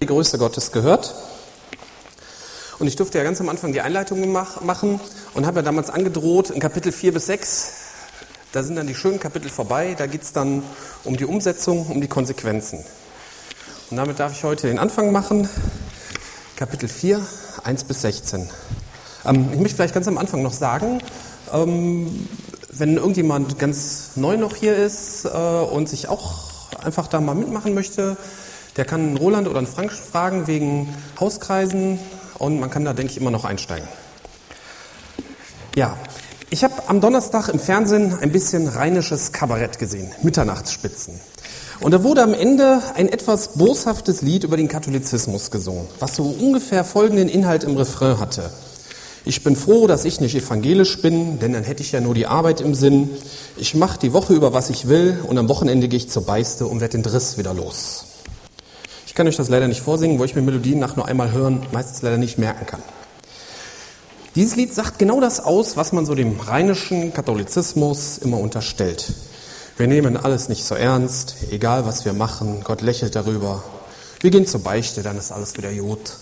die Größe Gottes gehört. Und ich durfte ja ganz am Anfang die Einleitung machen und habe ja damals angedroht, in Kapitel 4 bis 6, da sind dann die schönen Kapitel vorbei, da geht es dann um die Umsetzung, um die Konsequenzen. Und damit darf ich heute den Anfang machen, Kapitel 4, 1 bis 16. Ähm, ich möchte vielleicht ganz am Anfang noch sagen, ähm, wenn irgendjemand ganz neu noch hier ist äh, und sich auch einfach da mal mitmachen möchte, der kann einen Roland oder einen Frank fragen wegen Hauskreisen und man kann da, denke ich, immer noch einsteigen. Ja, ich habe am Donnerstag im Fernsehen ein bisschen rheinisches Kabarett gesehen, Mitternachtsspitzen. Und da wurde am Ende ein etwas boshaftes Lied über den Katholizismus gesungen, was so ungefähr folgenden Inhalt im Refrain hatte. Ich bin froh, dass ich nicht evangelisch bin, denn dann hätte ich ja nur die Arbeit im Sinn. Ich mache die Woche über, was ich will, und am Wochenende gehe ich zur Beiste und werde den Driss wieder los kann euch das leider nicht vorsingen, wo ich mir Melodien nach nur einmal hören meistens leider nicht merken kann. Dieses Lied sagt genau das aus, was man so dem rheinischen Katholizismus immer unterstellt. Wir nehmen alles nicht so ernst, egal was wir machen, Gott lächelt darüber. Wir gehen zur Beichte, dann ist alles wieder Jod.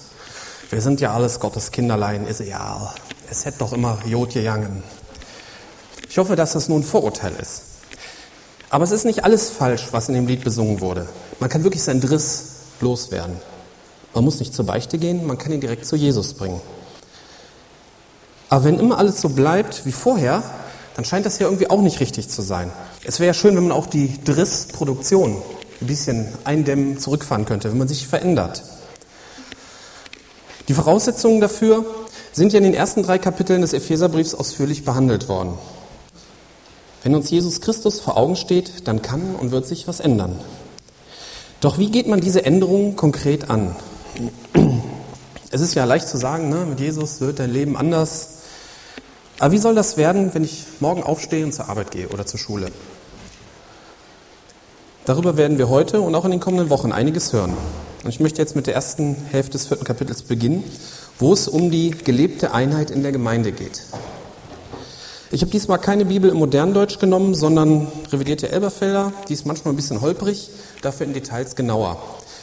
Wir sind ja alles Gottes Kinderlein, ist egal. Es hätte doch immer Jod gegangen. Ich hoffe, dass das nur ein Vorurteil ist. Aber es ist nicht alles falsch, was in dem Lied besungen wurde. Man kann wirklich seinen Driss loswerden. Man muss nicht zur Beichte gehen, man kann ihn direkt zu Jesus bringen. Aber wenn immer alles so bleibt wie vorher, dann scheint das ja irgendwie auch nicht richtig zu sein. Es wäre ja schön, wenn man auch die Driss-Produktion ein bisschen eindämmen, zurückfahren könnte, wenn man sich verändert. Die Voraussetzungen dafür sind ja in den ersten drei Kapiteln des Epheserbriefs ausführlich behandelt worden. Wenn uns Jesus Christus vor Augen steht, dann kann und wird sich was ändern. Doch wie geht man diese Änderungen konkret an? Es ist ja leicht zu sagen, ne, mit Jesus wird dein Leben anders. Aber wie soll das werden, wenn ich morgen aufstehe und zur Arbeit gehe oder zur Schule? Darüber werden wir heute und auch in den kommenden Wochen einiges hören. Und ich möchte jetzt mit der ersten Hälfte des vierten Kapitels beginnen, wo es um die gelebte Einheit in der Gemeinde geht. Ich habe diesmal keine Bibel im Moderndeutsch genommen, sondern revidierte Elberfelder. Die ist manchmal ein bisschen holprig, dafür in Details genauer.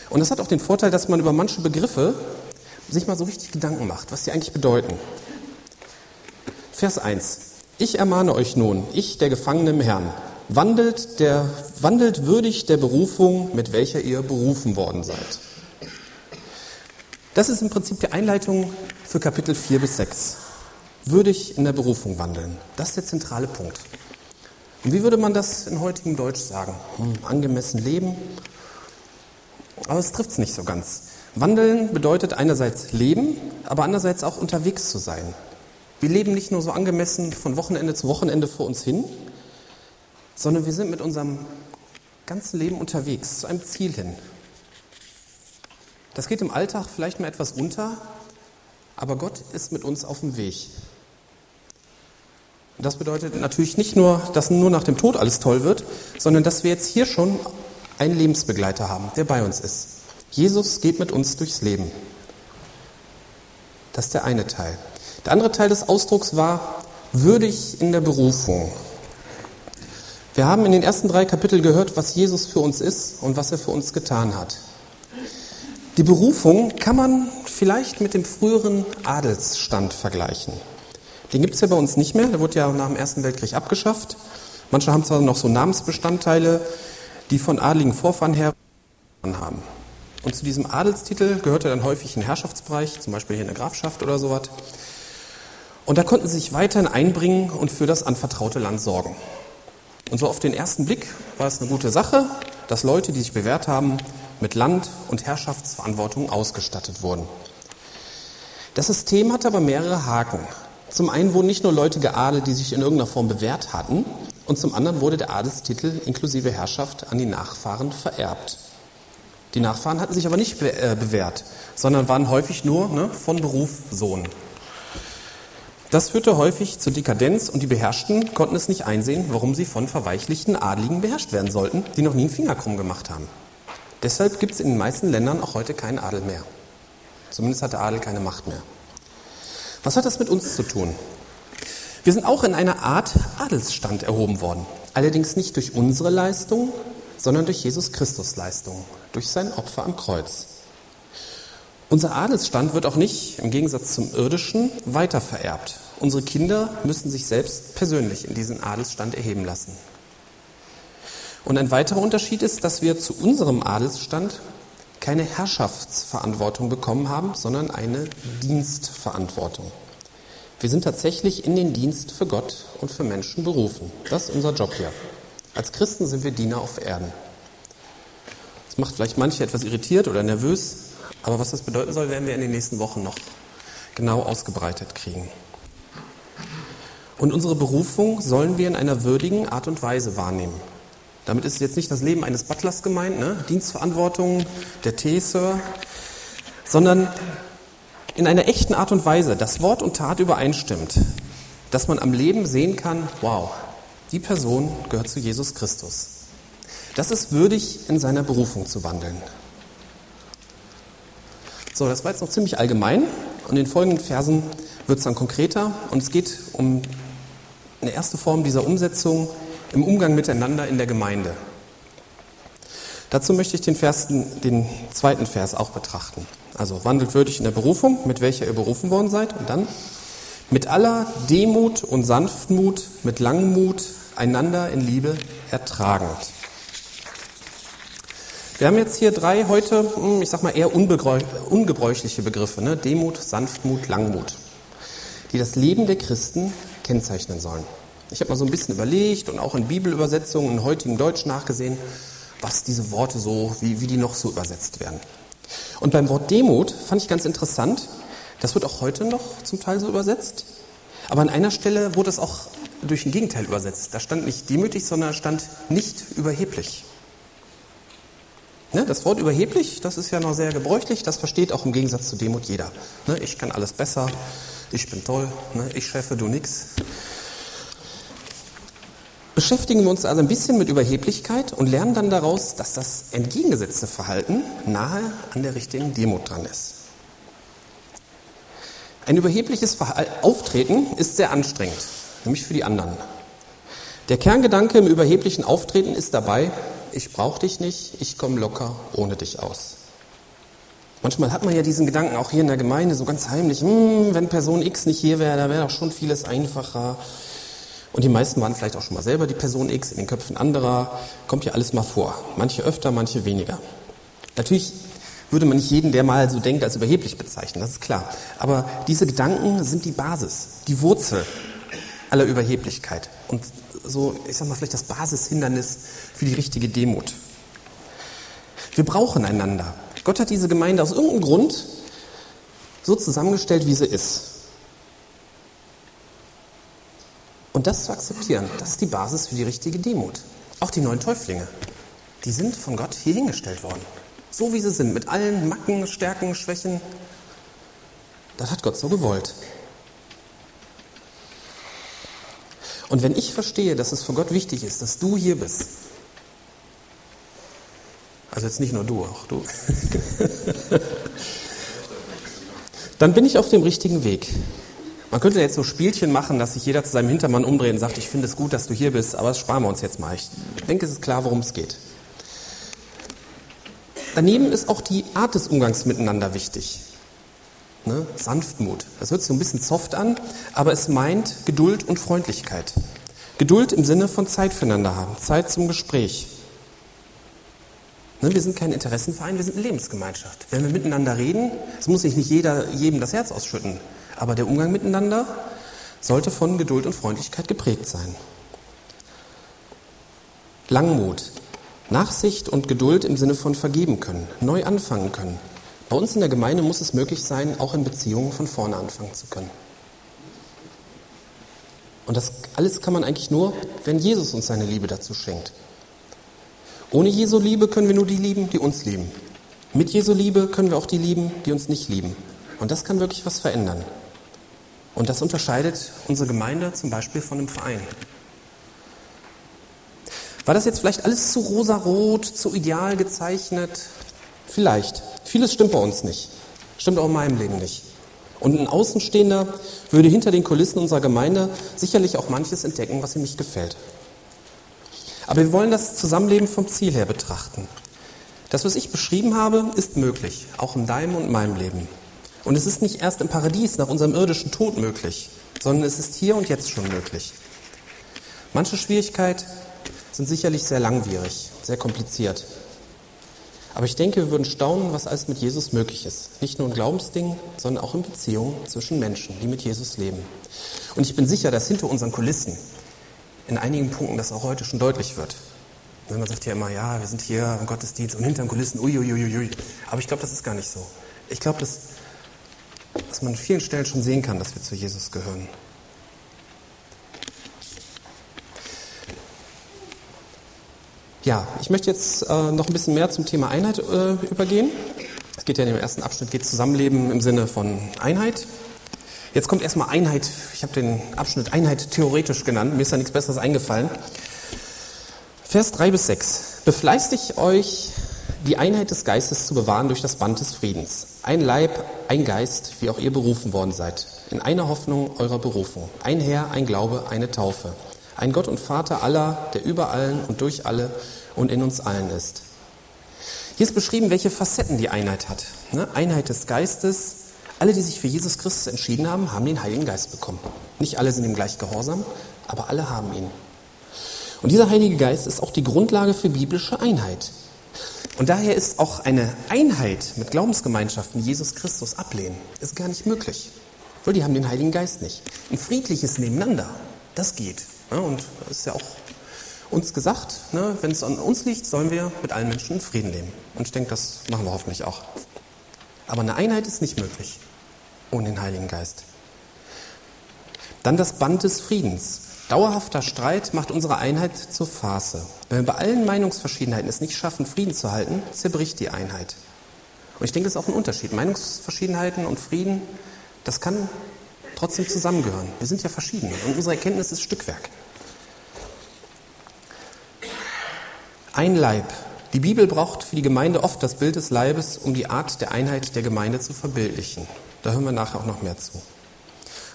Und das hat auch den Vorteil, dass man über manche Begriffe sich mal so richtig Gedanken macht, was sie eigentlich bedeuten. Vers 1. Ich ermahne euch nun, ich, der Gefangene im Herrn, wandelt, der, wandelt würdig der Berufung, mit welcher ihr berufen worden seid. Das ist im Prinzip die Einleitung für Kapitel 4 bis 6 würdig in der Berufung wandeln. Das ist der zentrale Punkt. Und wie würde man das in heutigem Deutsch sagen? Hm, angemessen leben? Aber es trifft es nicht so ganz. Wandeln bedeutet einerseits leben, aber andererseits auch unterwegs zu sein. Wir leben nicht nur so angemessen von Wochenende zu Wochenende vor uns hin, sondern wir sind mit unserem ganzen Leben unterwegs, zu einem Ziel hin. Das geht im Alltag vielleicht mal etwas unter, aber Gott ist mit uns auf dem Weg. Das bedeutet natürlich nicht nur, dass nur nach dem Tod alles toll wird, sondern dass wir jetzt hier schon einen Lebensbegleiter haben, der bei uns ist. Jesus geht mit uns durchs Leben. Das ist der eine Teil. Der andere Teil des Ausdrucks war würdig in der Berufung. Wir haben in den ersten drei Kapiteln gehört, was Jesus für uns ist und was er für uns getan hat. Die Berufung kann man vielleicht mit dem früheren Adelsstand vergleichen. Den gibt es ja bei uns nicht mehr, der wurde ja nach dem Ersten Weltkrieg abgeschafft. Manche haben zwar noch so Namensbestandteile, die von adligen Vorfahren her haben. Und zu diesem Adelstitel gehörte dann häufig ein Herrschaftsbereich, zum Beispiel hier eine Grafschaft oder sowas. Und da konnten sie sich weiterhin einbringen und für das anvertraute Land sorgen. Und so auf den ersten Blick war es eine gute Sache, dass Leute, die sich bewährt haben, mit Land- und Herrschaftsverantwortung ausgestattet wurden. Das System hatte aber mehrere Haken. Zum einen wurden nicht nur Leute geadelt, die sich in irgendeiner Form bewährt hatten, und zum anderen wurde der Adelstitel inklusive Herrschaft an die Nachfahren vererbt. Die Nachfahren hatten sich aber nicht be äh, bewährt, sondern waren häufig nur ne, von Beruf Sohn. Das führte häufig zur Dekadenz und die Beherrschten konnten es nicht einsehen, warum sie von verweichlichten Adligen beherrscht werden sollten, die noch nie einen Finger krumm gemacht haben. Deshalb gibt es in den meisten Ländern auch heute keinen Adel mehr. Zumindest hat der Adel keine Macht mehr. Was hat das mit uns zu tun? Wir sind auch in einer Art Adelsstand erhoben worden. Allerdings nicht durch unsere Leistung, sondern durch Jesus Christus Leistung, durch sein Opfer am Kreuz. Unser Adelsstand wird auch nicht, im Gegensatz zum irdischen, weitervererbt. Unsere Kinder müssen sich selbst persönlich in diesen Adelsstand erheben lassen. Und ein weiterer Unterschied ist, dass wir zu unserem Adelsstand keine Herrschaftsverantwortung bekommen haben, sondern eine Dienstverantwortung. Wir sind tatsächlich in den Dienst für Gott und für Menschen berufen. Das ist unser Job hier. Als Christen sind wir Diener auf Erden. Das macht vielleicht manche etwas irritiert oder nervös, aber was das bedeuten soll, werden wir in den nächsten Wochen noch genau ausgebreitet kriegen. Und unsere Berufung sollen wir in einer würdigen Art und Weise wahrnehmen. Damit ist jetzt nicht das Leben eines Butlers gemeint, ne? Dienstverantwortung, der Teesir, sondern in einer echten Art und Weise, dass Wort und Tat übereinstimmt, dass man am Leben sehen kann, wow, die Person gehört zu Jesus Christus. Das ist würdig, in seiner Berufung zu wandeln. So, das war jetzt noch ziemlich allgemein und in den folgenden Versen wird es dann konkreter und es geht um eine erste Form dieser Umsetzung im Umgang miteinander in der Gemeinde. Dazu möchte ich den, Vers, den zweiten Vers auch betrachten. Also wandelt würdig in der Berufung, mit welcher ihr berufen worden seid und dann mit aller Demut und Sanftmut, mit Langmut einander in Liebe ertragend. Wir haben jetzt hier drei heute, hm, ich sag mal, eher ungebräuchliche Begriffe, ne? Demut, Sanftmut, Langmut, die das Leben der Christen kennzeichnen sollen. Ich habe mal so ein bisschen überlegt und auch in Bibelübersetzungen in heutigen Deutsch nachgesehen, was diese Worte so, wie, wie die noch so übersetzt werden. Und beim Wort Demut fand ich ganz interessant, das wird auch heute noch zum Teil so übersetzt, aber an einer Stelle wurde es auch durch ein Gegenteil übersetzt. Da stand nicht demütig, sondern stand nicht überheblich. Ne, das Wort überheblich, das ist ja noch sehr gebräuchlich, das versteht auch im Gegensatz zu Demut jeder. Ne, ich kann alles besser, ich bin toll, ne, ich Chefe, du nix. Beschäftigen wir uns also ein bisschen mit Überheblichkeit und lernen dann daraus, dass das entgegengesetzte Verhalten nahe an der richtigen Demut dran ist. Ein überhebliches Auftreten ist sehr anstrengend, nämlich für die anderen. Der Kerngedanke im überheblichen Auftreten ist dabei, ich brauche dich nicht, ich komme locker ohne dich aus. Manchmal hat man ja diesen Gedanken auch hier in der Gemeinde so ganz heimlich, hm, wenn Person X nicht hier wäre, da wäre doch schon vieles einfacher. Und die meisten waren vielleicht auch schon mal selber die Person X in den Köpfen anderer. Kommt ja alles mal vor. Manche öfter, manche weniger. Natürlich würde man nicht jeden, der mal so denkt, als überheblich bezeichnen, das ist klar. Aber diese Gedanken sind die Basis, die Wurzel aller Überheblichkeit. Und so, ich sag mal, vielleicht das Basishindernis für die richtige Demut. Wir brauchen einander. Gott hat diese Gemeinde aus irgendeinem Grund so zusammengestellt, wie sie ist. Und das zu akzeptieren, das ist die Basis für die richtige Demut. Auch die neuen Täuflinge, die sind von Gott hier hingestellt worden. So wie sie sind, mit allen Macken, Stärken, Schwächen. Das hat Gott so gewollt. Und wenn ich verstehe, dass es für Gott wichtig ist, dass du hier bist, also jetzt nicht nur du, auch du, dann bin ich auf dem richtigen Weg. Man könnte jetzt so Spielchen machen, dass sich jeder zu seinem Hintermann umdreht und sagt, ich finde es gut, dass du hier bist, aber das sparen wir uns jetzt mal. Ich denke, es ist klar, worum es geht. Daneben ist auch die Art des Umgangs miteinander wichtig. Ne? Sanftmut. Das hört sich so ein bisschen soft an, aber es meint Geduld und Freundlichkeit. Geduld im Sinne von Zeit füreinander haben, Zeit zum Gespräch. Ne? Wir sind kein Interessenverein, wir sind eine Lebensgemeinschaft. Wenn wir miteinander reden, es muss sich nicht jeder jedem das Herz ausschütten, aber der Umgang miteinander sollte von Geduld und Freundlichkeit geprägt sein. Langmut, Nachsicht und Geduld im Sinne von vergeben können, neu anfangen können, bei uns in der Gemeinde muss es möglich sein, auch in Beziehungen von vorne anfangen zu können. Und das alles kann man eigentlich nur, wenn Jesus uns seine Liebe dazu schenkt. Ohne Jesu Liebe können wir nur die lieben, die uns lieben. Mit Jesu Liebe können wir auch die lieben, die uns nicht lieben. Und das kann wirklich was verändern. Und das unterscheidet unsere Gemeinde zum Beispiel von einem Verein. War das jetzt vielleicht alles zu rosarot, zu ideal gezeichnet? Vielleicht. Vieles stimmt bei uns nicht. Stimmt auch in meinem Leben nicht. Und ein Außenstehender würde hinter den Kulissen unserer Gemeinde sicherlich auch manches entdecken, was ihm nicht gefällt. Aber wir wollen das Zusammenleben vom Ziel her betrachten. Das, was ich beschrieben habe, ist möglich, auch in deinem und meinem Leben. Und es ist nicht erst im Paradies nach unserem irdischen Tod möglich, sondern es ist hier und jetzt schon möglich. Manche Schwierigkeiten sind sicherlich sehr langwierig, sehr kompliziert. Aber ich denke, wir würden staunen, was alles mit Jesus möglich ist. Nicht nur in Glaubensdingen, sondern auch in Beziehungen zwischen Menschen, die mit Jesus leben. Und ich bin sicher, dass hinter unseren Kulissen in einigen Punkten das auch heute schon deutlich wird. Wenn man sagt ja immer, ja, wir sind hier im Gottesdienst und hinter den Kulissen, uiuiuiui. Aber ich glaube, das ist gar nicht so. Ich glaube, dass, dass man an vielen Stellen schon sehen kann, dass wir zu Jesus gehören. Ja, ich möchte jetzt äh, noch ein bisschen mehr zum Thema Einheit äh, übergehen. Es geht ja in dem ersten Abschnitt geht Zusammenleben im Sinne von Einheit. Jetzt kommt erstmal Einheit. Ich habe den Abschnitt Einheit theoretisch genannt. Mir ist da nichts Besseres eingefallen. Vers 3 bis 6. Befleißigt euch, die Einheit des Geistes zu bewahren durch das Band des Friedens. Ein Leib, ein Geist, wie auch ihr berufen worden seid. In einer Hoffnung eurer Berufung. Ein Herr, ein Glaube, eine Taufe ein Gott und Vater aller, der über allen und durch alle und in uns allen ist. Hier ist beschrieben, welche Facetten die Einheit hat. Ne? Einheit des Geistes. Alle, die sich für Jesus Christus entschieden haben, haben den Heiligen Geist bekommen. Nicht alle sind ihm gleich gehorsam, aber alle haben ihn. Und dieser Heilige Geist ist auch die Grundlage für biblische Einheit. Und daher ist auch eine Einheit mit Glaubensgemeinschaften, Jesus Christus ablehnen, ist gar nicht möglich. Weil die haben den Heiligen Geist nicht. Ein friedliches Nebeneinander, das geht. Ja, und das ist ja auch uns gesagt, ne, wenn es an uns liegt, sollen wir mit allen Menschen in Frieden leben. Und ich denke, das machen wir hoffentlich auch. Aber eine Einheit ist nicht möglich ohne den Heiligen Geist. Dann das Band des Friedens. Dauerhafter Streit macht unsere Einheit zur Farce. Wenn wir bei allen Meinungsverschiedenheiten es nicht schaffen, Frieden zu halten, zerbricht die Einheit. Und ich denke, es ist auch ein Unterschied. Meinungsverschiedenheiten und Frieden, das kann trotzdem zusammengehören. Wir sind ja verschieden und unsere Erkenntnis ist Stückwerk. Ein Leib. Die Bibel braucht für die Gemeinde oft das Bild des Leibes, um die Art der Einheit der Gemeinde zu verbildlichen. Da hören wir nachher auch noch mehr zu.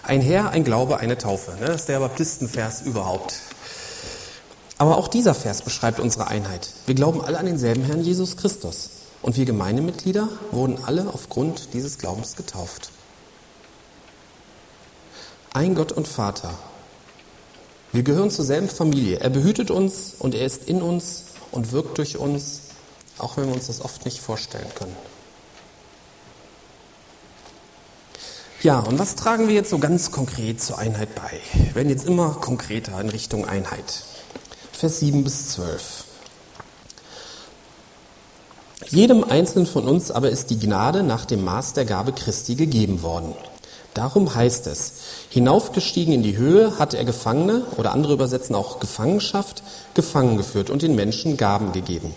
Ein Herr, ein Glaube, eine Taufe. Ne? Das ist der Baptistenvers überhaupt. Aber auch dieser Vers beschreibt unsere Einheit. Wir glauben alle an denselben Herrn Jesus Christus. Und wir Gemeindemitglieder wurden alle aufgrund dieses Glaubens getauft. Ein Gott und Vater. Wir gehören zur selben Familie. Er behütet uns und er ist in uns und wirkt durch uns, auch wenn wir uns das oft nicht vorstellen können. Ja, und was tragen wir jetzt so ganz konkret zur Einheit bei? Wir werden jetzt immer konkreter in Richtung Einheit. Vers 7 bis 12. Jedem Einzelnen von uns aber ist die Gnade nach dem Maß der Gabe Christi gegeben worden. Darum heißt es, hinaufgestiegen in die Höhe hat er Gefangene oder andere übersetzen auch Gefangenschaft gefangen geführt und den Menschen Gaben gegeben.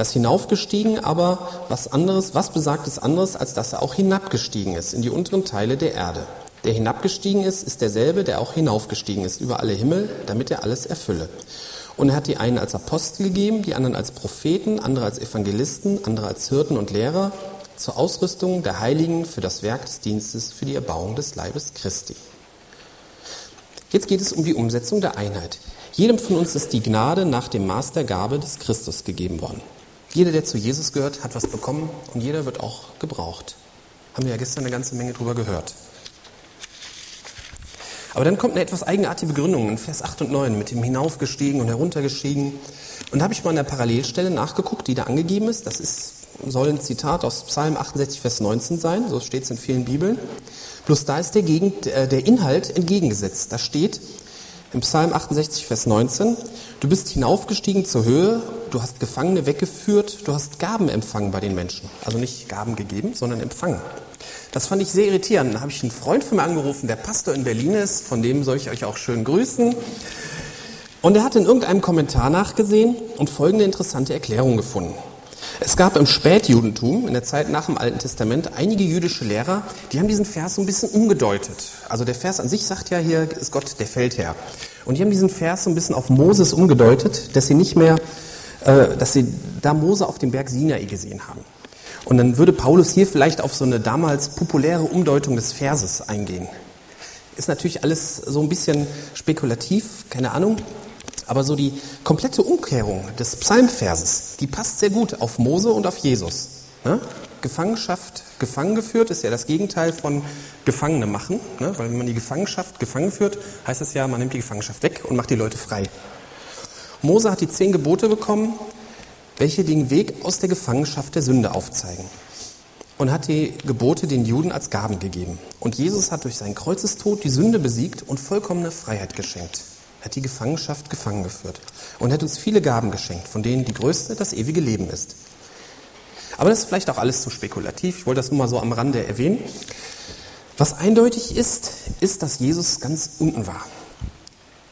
Das hinaufgestiegen aber was anderes, was besagt es anderes, als dass er auch hinabgestiegen ist in die unteren Teile der Erde. Der hinabgestiegen ist, ist derselbe, der auch hinaufgestiegen ist über alle Himmel, damit er alles erfülle. Und er hat die einen als Apostel gegeben, die anderen als Propheten, andere als Evangelisten, andere als Hirten und Lehrer, zur Ausrüstung der Heiligen für das Werk des Dienstes, für die Erbauung des Leibes Christi. Jetzt geht es um die Umsetzung der Einheit. Jedem von uns ist die Gnade nach dem Maß der Gabe des Christus gegeben worden. Jeder, der zu Jesus gehört, hat was bekommen und jeder wird auch gebraucht. Haben wir ja gestern eine ganze Menge drüber gehört. Aber dann kommt eine etwas eigenartige Begründung in Vers 8 und 9 mit dem hinaufgestiegen und heruntergestiegen. Und da habe ich mal an der Parallelstelle nachgeguckt, die da angegeben ist. Das ist soll ein Zitat aus Psalm 68, Vers 19 sein, so steht es in vielen Bibeln. Bloß da ist der, Gegend, äh, der Inhalt entgegengesetzt. Da steht im Psalm 68, Vers 19, du bist hinaufgestiegen zur Höhe, du hast Gefangene weggeführt, du hast Gaben empfangen bei den Menschen. Also nicht Gaben gegeben, sondern empfangen. Das fand ich sehr irritierend. Da habe ich einen Freund von mir angerufen, der Pastor in Berlin ist, von dem soll ich euch auch schön grüßen. Und er hat in irgendeinem Kommentar nachgesehen und folgende interessante Erklärung gefunden. Es gab im Spätjudentum, in der Zeit nach dem Alten Testament, einige jüdische Lehrer, die haben diesen Vers so ein bisschen umgedeutet. Also der Vers an sich sagt ja, hier ist Gott der Feldherr. Und die haben diesen Vers so ein bisschen auf Moses umgedeutet, dass sie nicht mehr, dass sie da Mose auf dem Berg Sinai gesehen haben. Und dann würde Paulus hier vielleicht auf so eine damals populäre Umdeutung des Verses eingehen. Ist natürlich alles so ein bisschen spekulativ, keine Ahnung. Aber so die komplette Umkehrung des Psalmverses, die passt sehr gut auf Mose und auf Jesus. Ne? Gefangenschaft, gefangen geführt, ist ja das Gegenteil von Gefangene machen. Ne? Weil wenn man die Gefangenschaft gefangen führt, heißt es ja, man nimmt die Gefangenschaft weg und macht die Leute frei. Mose hat die zehn Gebote bekommen, welche den Weg aus der Gefangenschaft der Sünde aufzeigen. Und hat die Gebote den Juden als Gaben gegeben. Und Jesus hat durch seinen Kreuzestod die Sünde besiegt und vollkommene Freiheit geschenkt. Hat die Gefangenschaft gefangen geführt. Und hat uns viele Gaben geschenkt, von denen die größte das ewige Leben ist. Aber das ist vielleicht auch alles zu spekulativ. Ich wollte das nur mal so am Rande erwähnen. Was eindeutig ist, ist, dass Jesus ganz unten war.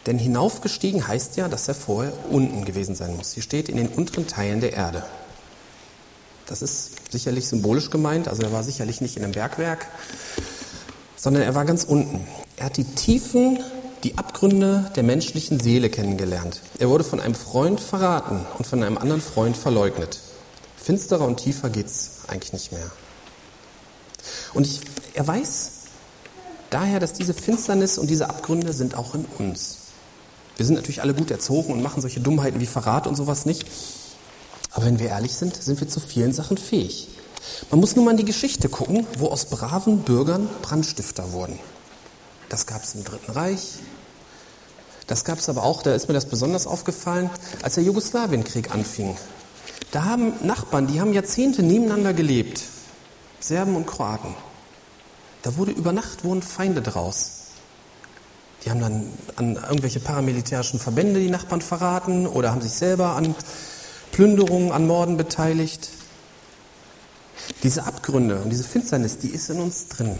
Denn hinaufgestiegen heißt ja, dass er vorher unten gewesen sein muss. Hier steht in den unteren Teilen der Erde. Das ist sicherlich symbolisch gemeint, also er war sicherlich nicht in einem Bergwerk, sondern er war ganz unten. Er hat die Tiefen, die Abgründe der menschlichen Seele kennengelernt. Er wurde von einem Freund verraten und von einem anderen Freund verleugnet. Finsterer und tiefer geht es eigentlich nicht mehr. Und ich, er weiß daher, dass diese Finsternis und diese Abgründe sind auch in uns. Wir sind natürlich alle gut erzogen und machen solche Dummheiten wie Verrat und sowas nicht. Aber wenn wir ehrlich sind, sind wir zu vielen Sachen fähig. Man muss nur mal in die Geschichte gucken, wo aus braven Bürgern Brandstifter wurden. Das gab es im Dritten Reich. Das gab es aber auch, da ist mir das besonders aufgefallen, als der Jugoslawienkrieg anfing. Da haben Nachbarn, die haben Jahrzehnte nebeneinander gelebt, Serben und Kroaten. Da wurde über Nacht wurden Feinde draus. Die haben dann an irgendwelche paramilitärischen Verbände die Nachbarn verraten oder haben sich selber an Plünderungen, an Morden beteiligt. Diese Abgründe und diese Finsternis, die ist in uns drin.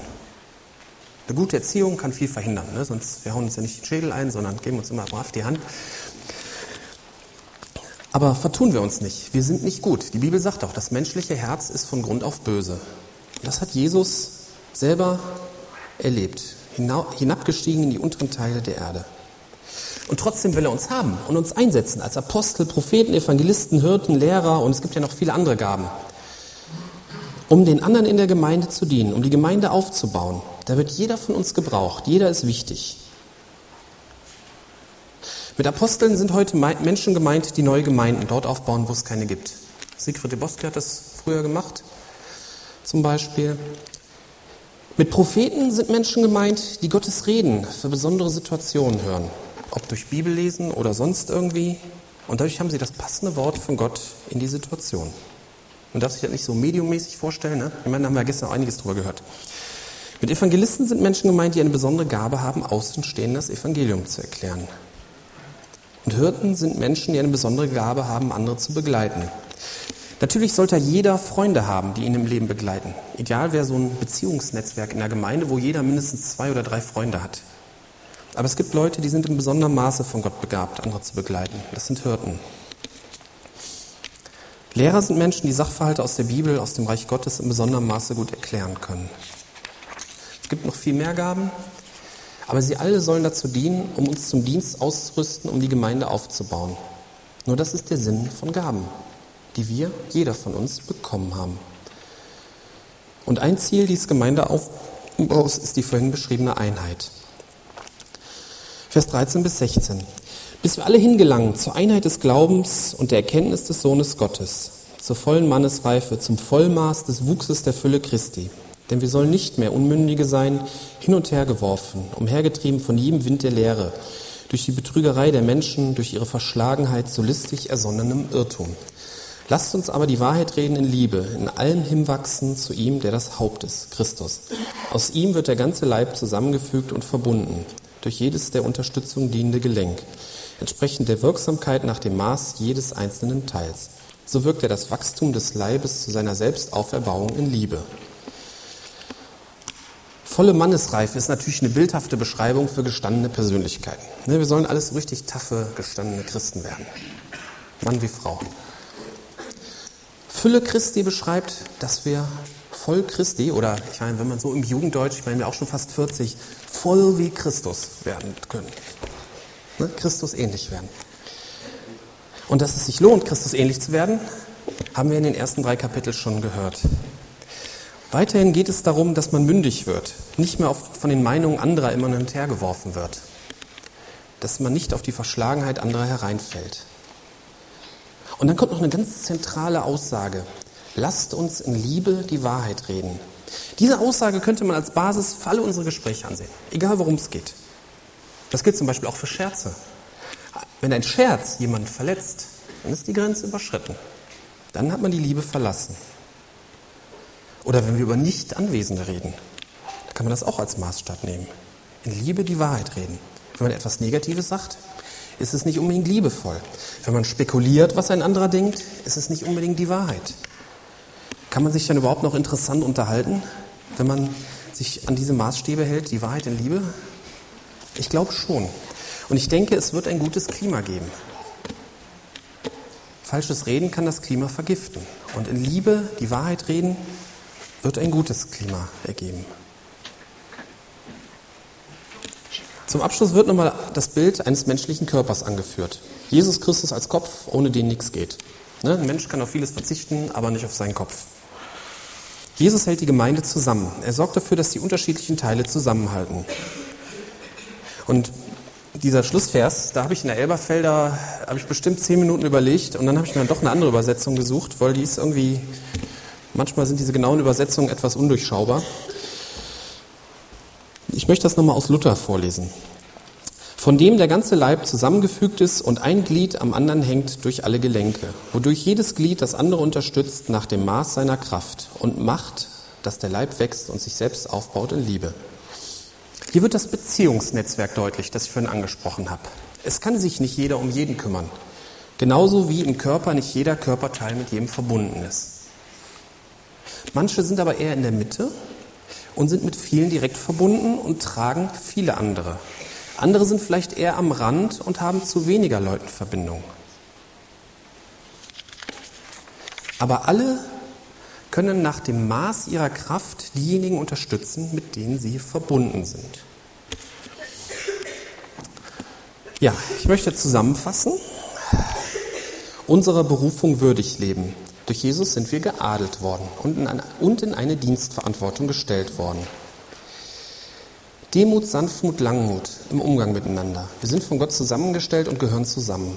Eine gute Erziehung kann viel verhindern, ne? sonst wir hauen uns ja nicht den Schädel ein, sondern geben uns immer brav die Hand. Aber vertun wir uns nicht. Wir sind nicht gut. Die Bibel sagt auch, das menschliche Herz ist von Grund auf böse. Das hat Jesus selber erlebt hinabgestiegen in die unteren Teile der Erde. Und trotzdem will er uns haben und uns einsetzen als Apostel, Propheten, Evangelisten, Hirten, Lehrer und es gibt ja noch viele andere Gaben, um den anderen in der Gemeinde zu dienen, um die Gemeinde aufzubauen. Da wird jeder von uns gebraucht, jeder ist wichtig. Mit Aposteln sind heute Menschen gemeint, die neue Gemeinden dort aufbauen, wo es keine gibt. Siegfried de Boske hat das früher gemacht, zum Beispiel. Mit Propheten sind Menschen gemeint, die Gottes Reden für besondere Situationen hören, ob durch Bibellesen oder sonst irgendwie. Und dadurch haben sie das passende Wort von Gott in die Situation. Man darf sich das nicht so mediummäßig vorstellen. Ne? Ich meine, da haben wir gestern auch einiges drüber gehört. Mit Evangelisten sind Menschen gemeint, die eine besondere Gabe haben, Außenstehenden das Evangelium zu erklären. Und Hirten sind Menschen, die eine besondere Gabe haben, andere zu begleiten. Natürlich sollte jeder Freunde haben, die ihn im Leben begleiten. Ideal wäre so ein Beziehungsnetzwerk in der Gemeinde, wo jeder mindestens zwei oder drei Freunde hat. Aber es gibt Leute, die sind in besonderem Maße von Gott begabt, andere zu begleiten. Das sind Hirten. Lehrer sind Menschen, die Sachverhalte aus der Bibel, aus dem Reich Gottes in besonderem Maße gut erklären können. Es gibt noch viel mehr Gaben, aber sie alle sollen dazu dienen, um uns zum Dienst auszurüsten, um die Gemeinde aufzubauen. Nur das ist der Sinn von Gaben die wir, jeder von uns, bekommen haben. Und ein Ziel dieses Gemeindeaufbaus ist die vorhin beschriebene Einheit. Vers 13 bis 16. Bis wir alle hingelangen zur Einheit des Glaubens und der Erkenntnis des Sohnes Gottes, zur vollen Mannesreife, zum Vollmaß des Wuchses der Fülle Christi. Denn wir sollen nicht mehr Unmündige sein, hin und her geworfen, umhergetrieben von jedem Wind der Lehre, durch die Betrügerei der Menschen, durch ihre Verschlagenheit zu listig ersonnenem Irrtum. Lasst uns aber die Wahrheit reden in Liebe, in allem hinwachsen zu ihm, der das Haupt ist, Christus. Aus ihm wird der ganze Leib zusammengefügt und verbunden, durch jedes der Unterstützung dienende Gelenk, entsprechend der Wirksamkeit nach dem Maß jedes einzelnen Teils. So wirkt er das Wachstum des Leibes zu seiner Selbstauferbauung in Liebe. Volle Mannesreife ist natürlich eine bildhafte Beschreibung für gestandene Persönlichkeiten. Ne, wir sollen alles richtig taffe, gestandene Christen werden. Mann wie Frau. Fülle Christi beschreibt, dass wir voll Christi, oder ich meine, wenn man so im Jugenddeutsch, ich meine, wir auch schon fast 40, voll wie Christus werden können. Ne? Christus ähnlich werden. Und dass es sich lohnt, Christus ähnlich zu werden, haben wir in den ersten drei Kapiteln schon gehört. Weiterhin geht es darum, dass man mündig wird, nicht mehr von den Meinungen anderer immer hin und her geworfen wird. dass man nicht auf die Verschlagenheit anderer hereinfällt. Und dann kommt noch eine ganz zentrale Aussage. Lasst uns in Liebe die Wahrheit reden. Diese Aussage könnte man als Basis für alle unsere Gespräche ansehen, egal worum es geht. Das gilt zum Beispiel auch für Scherze. Wenn ein Scherz jemanden verletzt, dann ist die Grenze überschritten. Dann hat man die Liebe verlassen. Oder wenn wir über Nicht-Anwesende reden, dann kann man das auch als Maßstab nehmen. In Liebe die Wahrheit reden. Wenn man etwas Negatives sagt, ist es nicht unbedingt liebevoll. Wenn man spekuliert, was ein anderer denkt, ist es nicht unbedingt die Wahrheit. Kann man sich dann überhaupt noch interessant unterhalten, wenn man sich an diese Maßstäbe hält, die Wahrheit in Liebe? Ich glaube schon. Und ich denke, es wird ein gutes Klima geben. Falsches Reden kann das Klima vergiften. Und in Liebe die Wahrheit reden wird ein gutes Klima ergeben. Zum Abschluss wird nochmal das Bild eines menschlichen Körpers angeführt. Jesus Christus als Kopf, ohne den nichts geht. Ne? Ein Mensch kann auf vieles verzichten, aber nicht auf seinen Kopf. Jesus hält die Gemeinde zusammen. Er sorgt dafür, dass die unterschiedlichen Teile zusammenhalten. Und dieser Schlussvers, da habe ich in der Elberfelder, habe ich bestimmt zehn Minuten überlegt und dann habe ich mir dann doch eine andere Übersetzung gesucht, weil die ist irgendwie, manchmal sind diese genauen Übersetzungen etwas undurchschaubar. Ich möchte das nochmal aus Luther vorlesen. Von dem der ganze Leib zusammengefügt ist und ein Glied am anderen hängt durch alle Gelenke, wodurch jedes Glied das andere unterstützt nach dem Maß seiner Kraft und macht, dass der Leib wächst und sich selbst aufbaut in Liebe. Hier wird das Beziehungsnetzwerk deutlich, das ich vorhin angesprochen habe. Es kann sich nicht jeder um jeden kümmern. Genauso wie im Körper nicht jeder Körperteil mit jedem verbunden ist. Manche sind aber eher in der Mitte und sind mit vielen direkt verbunden und tragen viele andere. Andere sind vielleicht eher am Rand und haben zu weniger Leuten Verbindung. Aber alle können nach dem Maß ihrer Kraft diejenigen unterstützen, mit denen sie verbunden sind. Ja, ich möchte zusammenfassen. Unserer Berufung würdig leben. Durch Jesus sind wir geadelt worden und in eine, Dienstverantwortung gestellt worden. Demut, Sanftmut, Langmut im Umgang miteinander. Wir sind von Gott zusammengestellt und gehören zusammen.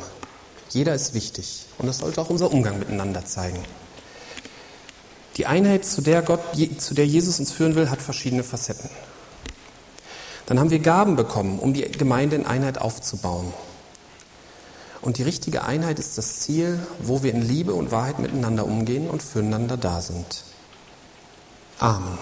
Jeder ist wichtig und das sollte auch unser Umgang miteinander zeigen. Die Einheit, zu der, Gott, zu der Jesus uns führen will, hat verschiedene Facetten. Dann haben wir Gaben bekommen, um die Gemeinde in Einheit aufzubauen. Und die richtige Einheit ist das Ziel, wo wir in Liebe und Wahrheit miteinander umgehen und füreinander da sind. Amen.